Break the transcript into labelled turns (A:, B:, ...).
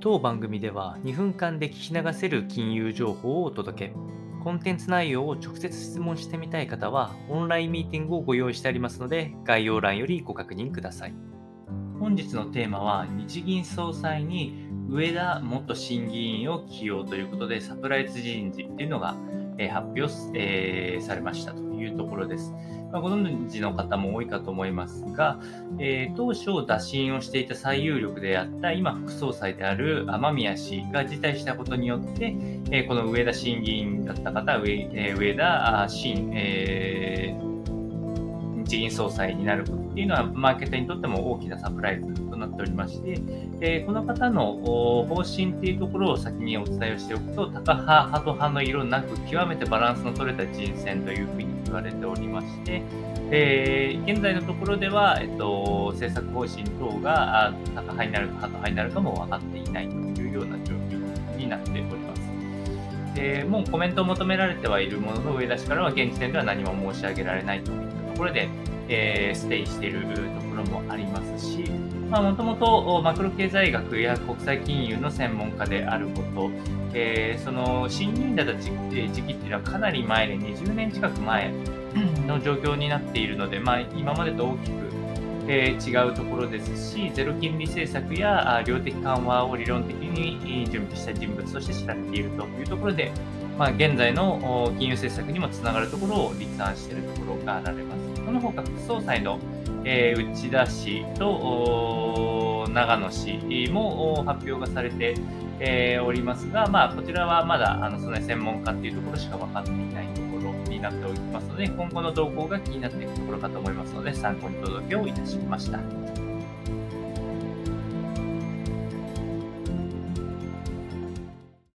A: 当番組では2分間で聞き流せる金融情報をお届け。コンテンツ内容を直接質問してみたい方は、オンラインミーティングをご用意してありますので、概要欄よりご確認ください。本日のテーマは、日銀総裁に上田元審議員を起用ということで、サプライズ人事っていうのが発表、えー、されましたというところです。まあ、ご存知の方も多いかと思いますが、えー、当初打診をしていた最有力であった今副総裁である雨宮氏が辞退したことによって、えー、この上田審議員だった方、上,、えー、上田新、えー、日銀総裁になることっていうのは、マーケットにとっても大きなサプライズとなっておりまして、え、この方の方針っていうところを先にお伝えをしておくと、タカ派、ハト派の色なく、極めてバランスの取れた人選というふうに言われておりまして、えー、現在のところでは、えっと、政策方針等がタカ派になるかハト派になるかも分かっていないというような状況になっております。えー、もうコメントを求められてはいるものの、上田氏からは現時点では何も申し上げられないといったところで、えー、ステイしているところもありますし、もともとマクロ経済学や国際金融の専門家であること、えー、その審議員だった時期っていうのはかなり前で20年近く前の状況になっているので、まあ、今までと大きく、えー、違うところですし、ゼロ金利政策や量的緩和を理論的に準備した人物として知られているというところで、まあ、現在の金融政策にもつながるところを立案しているところがあられます。その他、副総裁のえー、内田氏と長野市も発表がされて、えー、おりますが、まあ、こちらはまだあのその専門家っていうところしか分かっていないところになっておりますので、今後の動向が気になっていくところかと思いますので、参考に届けをいたしました。